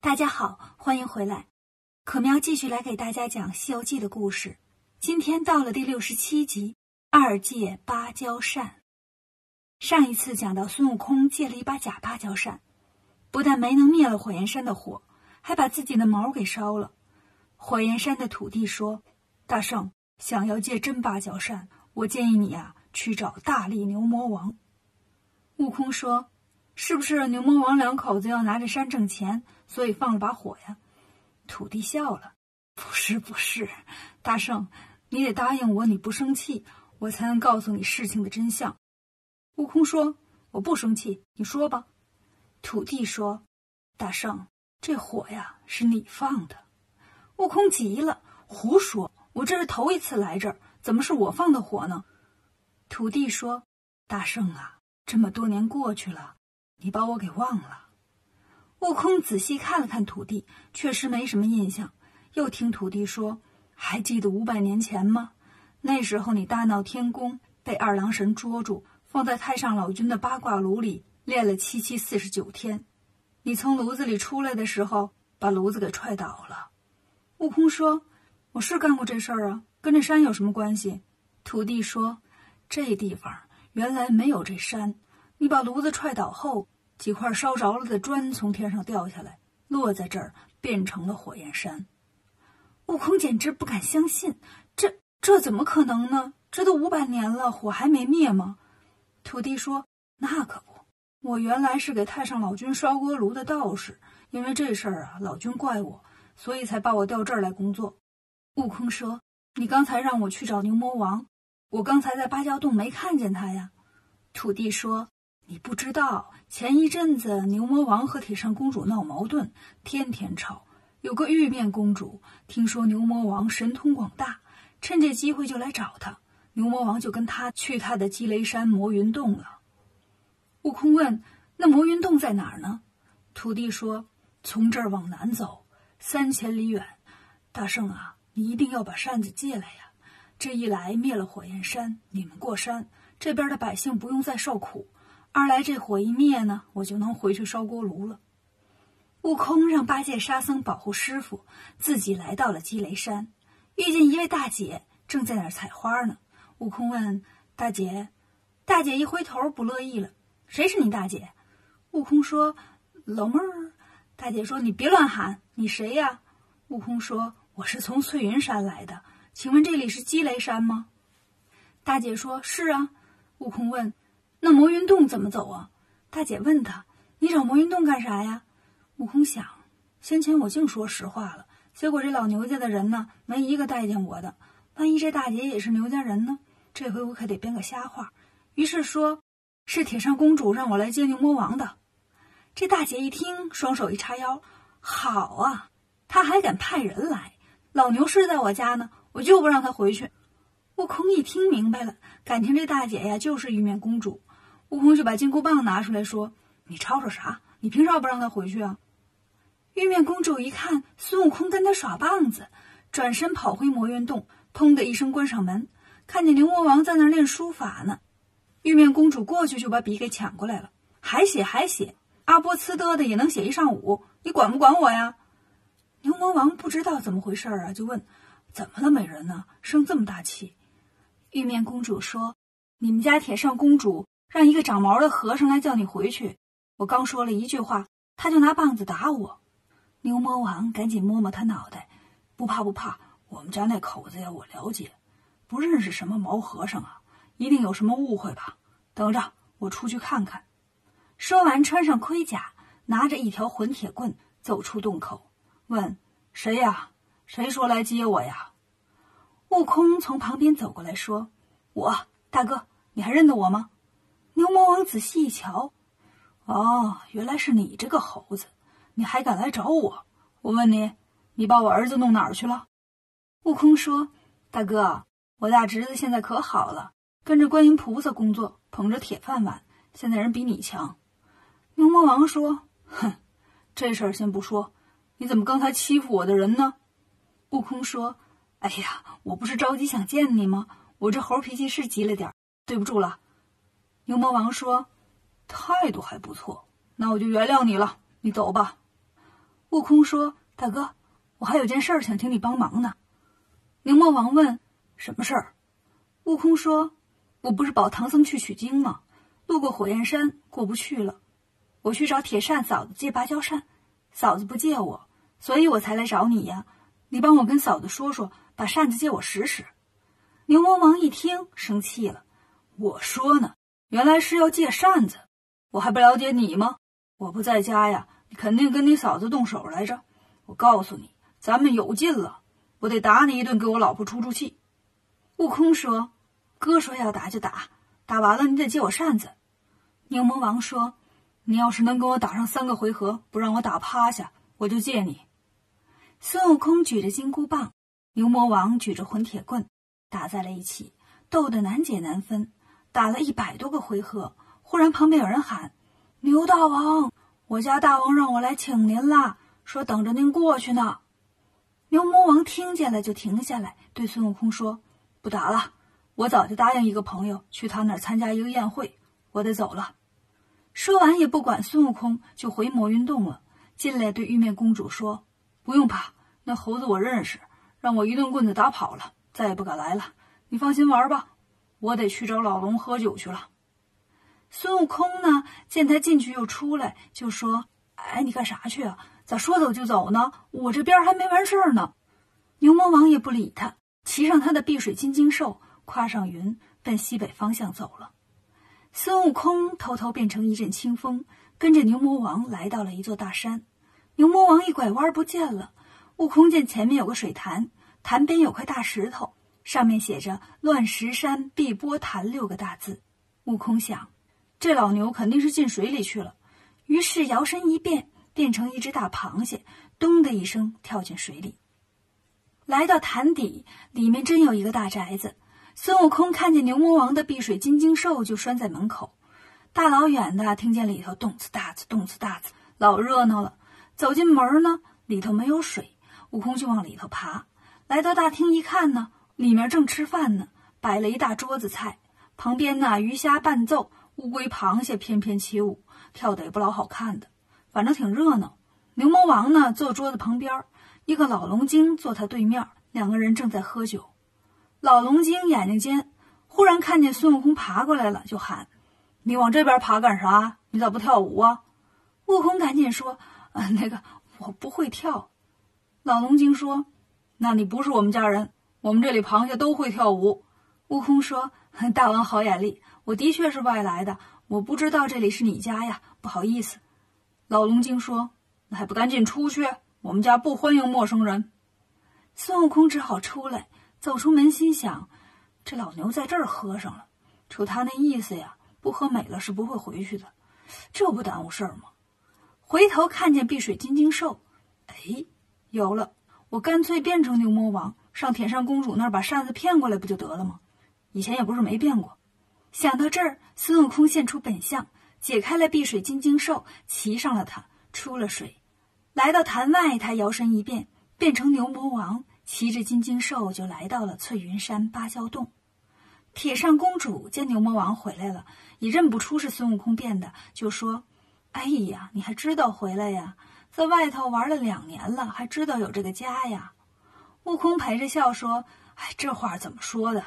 大家好，欢迎回来。可喵继续来给大家讲《西游记》的故事。今天到了第六十七集“二借芭蕉扇”。上一次讲到孙悟空借了一把假芭蕉扇，不但没能灭了火焰山的火，还把自己的毛给烧了。火焰山的土地说：“大圣想要借真芭蕉扇，我建议你啊去找大力牛魔王。”悟空说。是不是牛魔王两口子要拿着山挣钱，所以放了把火呀？土地笑了，不是不是，大圣，你得答应我，你不生气，我才能告诉你事情的真相。悟空说：“我不生气，你说吧。”土地说：“大圣，这火呀是你放的。”悟空急了：“胡说！我这是头一次来这儿，怎么是我放的火呢？”土地说：“大圣啊，这么多年过去了。”你把我给忘了。悟空仔细看了看土地，确实没什么印象。又听土地说：“还记得五百年前吗？那时候你大闹天宫，被二郎神捉住，放在太上老君的八卦炉里炼了七七四十九天。你从炉子里出来的时候，把炉子给踹倒了。”悟空说：“我是干过这事儿啊，跟这山有什么关系？”土地说：“这地方原来没有这山。”你把炉子踹倒后，几块烧着了的砖从天上掉下来，落在这儿，变成了火焰山。悟空简直不敢相信，这这怎么可能呢？这都五百年了，火还没灭吗？土地说：“那可不，我原来是给太上老君烧锅炉的道士，因为这事儿啊，老君怪我，所以才把我调这儿来工作。”悟空说：“你刚才让我去找牛魔王，我刚才在芭蕉洞没看见他呀。”土地说。你不知道，前一阵子牛魔王和铁扇公主闹矛盾，天天吵。有个玉面公主听说牛魔王神通广大，趁这机会就来找他。牛魔王就跟他去他的积雷山魔云洞了。悟空问：“那魔云洞在哪儿呢？”土地说：“从这儿往南走三千里远。大圣啊，你一定要把扇子借来呀！这一来灭了火焰山，你们过山，这边的百姓不用再受苦。”二来这火一灭呢，我就能回去烧锅炉了。悟空让八戒、沙僧保护师傅，自己来到了积雷山，遇见一位大姐正在那儿采花呢。悟空问大姐：“大姐一回头不乐意了，谁是你大姐？”悟空说：“老妹儿。”大姐说：“你别乱喊，你谁呀？”悟空说：“我是从翠云山来的，请问这里是积雷山吗？”大姐说：“是啊。”悟空问。那魔云洞怎么走啊？大姐问他：“你找魔云洞干啥呀？”悟空想：先前我净说实话了，结果这老牛家的人呢，没一个待见我的。万一这大姐也是牛家人呢？这回我可得编个瞎话。于是说：“是铁扇公主让我来接牛魔王的。”这大姐一听，双手一叉腰：“好啊，他还敢派人来！老牛是在我家呢，我就不让他回去。”悟空一听明白了，感情这大姐呀就是玉面公主。悟空就把金箍棒拿出来说：“你吵吵啥？你凭啥不让他回去啊？”玉面公主一看孙悟空跟他耍棒子，转身跑回魔云洞，砰的一声关上门，看见牛魔王在那练书法呢。玉面公主过去就把笔给抢过来了，还写还写，阿波呲嘚的也能写一上午，你管不管我呀？牛魔王不知道怎么回事啊，就问：“怎么了，美人呢？生这么大气？”玉面公主说：“你们家铁扇公主。”让一个长毛的和尚来叫你回去。我刚说了一句话，他就拿棒子打我。牛魔王赶紧摸摸他脑袋，不怕不怕，我们家那口子呀，我了解，不认识什么毛和尚啊，一定有什么误会吧？等着，我出去看看。说完，穿上盔甲，拿着一条混铁棍，走出洞口，问：“谁呀？谁说来接我呀？”悟空从旁边走过来，说：“我大哥，你还认得我吗？”牛魔王仔细一瞧，哦，原来是你这个猴子，你还敢来找我？我问你，你把我儿子弄哪儿去了？悟空说：“大哥，我大侄子现在可好了，跟着观音菩萨工作，捧着铁饭碗，现在人比你强。”牛魔王说：“哼，这事儿先不说，你怎么刚才欺负我的人呢？”悟空说：“哎呀，我不是着急想见你吗？我这猴脾气是急了点对不住了。”牛魔王说：“态度还不错，那我就原谅你了。你走吧。”悟空说：“大哥，我还有件事儿想请你帮忙呢。”牛魔王问：“什么事儿？”悟空说：“我不是保唐僧去取经吗？路过火焰山，过不去了。我去找铁扇嫂子借芭蕉扇，嫂子不借我，所以我才来找你呀。你帮我跟嫂子说说，把扇子借我使使。”牛魔王一听，生气了：“我说呢，原来是要借扇子，我还不了解你吗？我不在家呀，你肯定跟你嫂子动手来着。我告诉你，咱们有劲了，我得打你一顿，给我老婆出出气。”悟空说。哥说要打就打，打完了你得借我扇子。牛魔王说：“你要是能跟我打上三个回合，不让我打趴下，我就借你。”孙悟空举着金箍棒，牛魔王举着混铁棍，打在了一起，斗得难解难分。打了一百多个回合，忽然旁边有人喊：“牛大王，我家大王让我来请您啦，说等着您过去呢。”牛魔王听见了，就停下来，对孙悟空说：“不打了。”我早就答应一个朋友去他那儿参加一个宴会，我得走了。说完也不管孙悟空，就回魔云洞了。进来对玉面公主说：“不用怕，那猴子我认识，让我一顿棍子打跑了，再也不敢来了。你放心玩吧，我得去找老龙喝酒去了。”孙悟空呢，见他进去又出来，就说：“哎，你干啥去啊？咋说走就走呢？我这边还没完事儿呢。”牛魔王也不理他，骑上他的碧水金睛兽。跨上云，奔西北方向走了。孙悟空偷偷变成一阵清风，跟着牛魔王来到了一座大山。牛魔王一拐弯不见了。悟空见前面有个水潭，潭边有块大石头，上面写着“乱石山碧波潭”六个大字。悟空想，这老牛肯定是进水里去了，于是摇身一变，变成一只大螃蟹，咚的一声跳进水里。来到潭底，里面真有一个大宅子。孙悟空看见牛魔王的碧水金睛兽就拴在门口，大老远的听见里头动次大次动次大次，老热闹了。走进门呢，里头没有水，悟空就往里头爬。来到大厅一看呢，里面正吃饭呢，摆了一大桌子菜，旁边呢鱼虾伴奏，乌龟螃蟹翩翩起舞，跳的也不老好看的，反正挺热闹。牛魔王呢坐桌子旁边，一个老龙精坐他对面，两个人正在喝酒。老龙精眼睛尖，忽然看见孙悟空爬过来了，就喊：“你往这边爬干啥？你咋不跳舞啊？”悟空赶紧说：“啊，那个我不会跳。”老龙精说：“那你不是我们家人，我们这里螃蟹都会跳舞。”悟空说：“ 大王好眼力，我的确是外来的，我不知道这里是你家呀，不好意思。”老龙精说：“那还不赶紧出去？我们家不欢迎陌生人。”孙悟空只好出来。走出门，心想：这老牛在这儿喝上了，瞅他那意思呀，不喝美了是不会回去的。这不耽误事儿吗？回头看见碧水金睛兽，哎，有了！我干脆变成牛魔王，上铁扇公主那儿把扇子骗过来不就得了吗？以前也不是没变过。想到这儿，孙悟空现出本相，解开了碧水金睛兽，骑上了它，出了水，来到潭外，他摇身一变，变成牛魔王。骑着金睛兽就来到了翠云山芭蕉洞。铁扇公主见牛魔王回来了，也认不出是孙悟空变的，就说：“哎呀，你还知道回来呀？在外头玩了两年了，还知道有这个家呀？”悟空陪着笑说：“哎，这话怎么说的？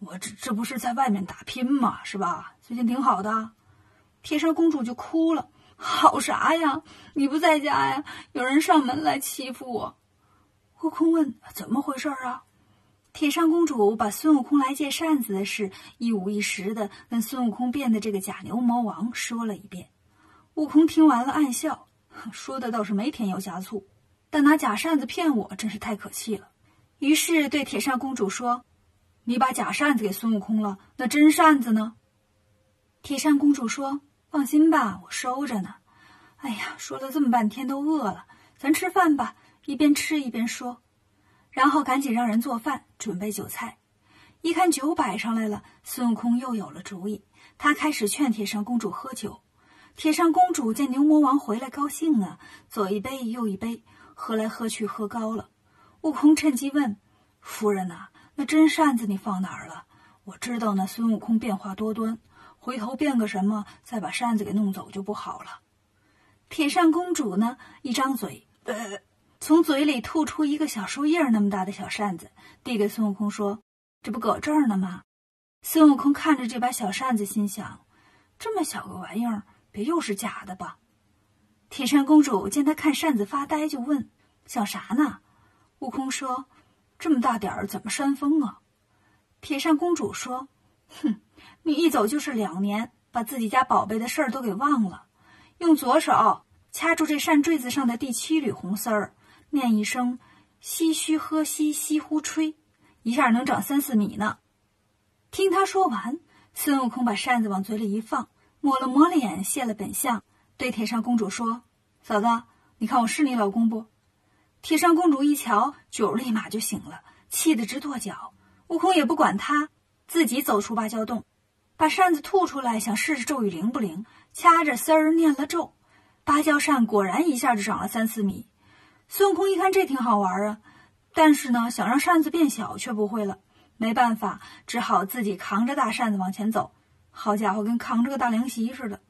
我这这不是在外面打拼吗，是吧？最近挺好的。”铁扇公主就哭了：“好啥呀？你不在家呀？有人上门来欺负我。”悟空问：“怎么回事啊？”铁扇公主把孙悟空来借扇子的事一五一十的跟孙悟空变的这个假牛魔王说了一遍。悟空听完了，暗笑，说的倒是没添油加醋，但拿假扇子骗我，真是太可气了。于是对铁扇公主说：“你把假扇子给孙悟空了，那真扇子呢？”铁扇公主说：“放心吧，我收着呢。”哎呀，说了这么半天都饿了，咱吃饭吧。一边吃一边说，然后赶紧让人做饭，准备酒菜。一看酒摆上来了，孙悟空又有了主意。他开始劝铁扇公主喝酒。铁扇公主见牛魔王回来，高兴啊，左一杯右一杯，喝来喝去喝高了。悟空趁机问：“夫人呐，那真扇子你放哪儿了？我知道那孙悟空变化多端，回头变个什么，再把扇子给弄走就不好了。”铁扇公主呢，一张嘴。呃，从嘴里吐出一个小树叶那么大的小扇子，递给孙悟空说：“这不搁这儿呢吗？”孙悟空看着这把小扇子，心想：这么小个玩意儿，别又是假的吧？铁扇公主见他看扇子发呆，就问：“想啥呢？”悟空说：“这么大点儿，怎么扇风啊？”铁扇公主说：“哼，你一走就是两年，把自己家宝贝的事儿都给忘了。用左手掐住这扇坠子上的第七缕红丝儿，念一声‘唏嘘呵兮西呼吹’，一下能长三四米呢。”听他说完，孙悟空把扇子往嘴里一放，抹了抹脸，谢了本相，对铁扇公主说：“嫂子，你看我是你老公不？”铁扇公主一瞧，酒立马就醒了，气得直跺脚。悟空也不管他，自己走出芭蕉洞，把扇子吐出来，想试试咒语灵不灵。掐着丝儿念了咒，芭蕉扇果然一下就长了三四米。孙悟空一看这挺好玩啊，但是呢，想让扇子变小却不会了。没办法，只好自己扛着大扇子往前走。好家伙，跟扛着个大凉席似的。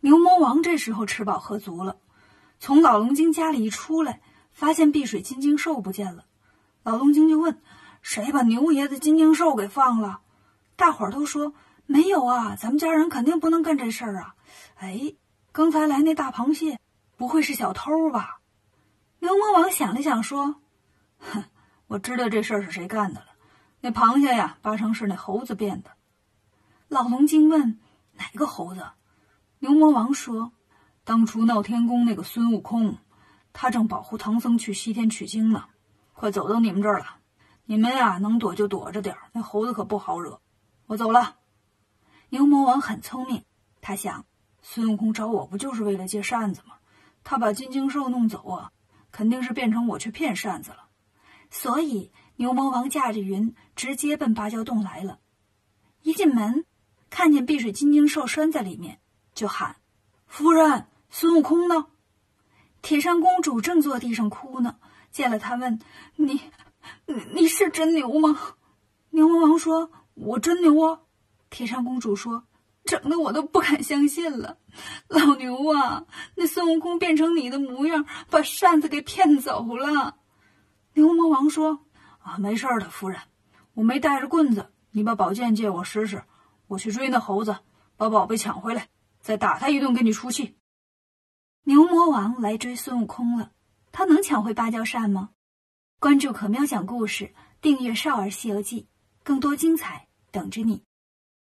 牛魔王这时候吃饱喝足了，从老龙精家里一出来，发现碧水金睛兽不见了。老龙精就问。谁把牛爷的金睛兽给放了？大伙儿都说没有啊，咱们家人肯定不能干这事儿啊！哎，刚才来那大螃蟹，不会是小偷吧？牛魔王想了想说：“哼，我知道这事儿是谁干的了。那螃蟹呀，八成是那猴子变的。”老龙精问：“哪个猴子？”牛魔王说：“当初闹天宫那个孙悟空，他正保护唐僧去西天取经呢，快走到你们这儿了。”你们呀，能躲就躲着点，那猴子可不好惹。我走了。牛魔王很聪明，他想，孙悟空找我不就是为了借扇子吗？他把金睛兽弄走啊，肯定是变成我去骗扇子了。所以牛魔王驾着云，直接奔芭蕉洞来了。一进门，看见碧水金睛兽拴在里面，就喊：“夫人，孙悟空呢？”铁扇公主正坐地上哭呢，见了他问：“你？”你你是真牛吗？牛魔王说：“我真牛啊！”铁扇公主说：“整的我都不敢相信了，老牛啊！那孙悟空变成你的模样，把扇子给骗走了。”牛魔王说：“啊，没事的，夫人，我没带着棍子，你把宝剑借我使使，我去追那猴子，把宝贝抢回来，再打他一顿，给你出气。”牛魔王来追孙悟空了，他能抢回芭蕉扇吗？关注可喵讲故事，订阅《少儿西游记》，更多精彩等着你。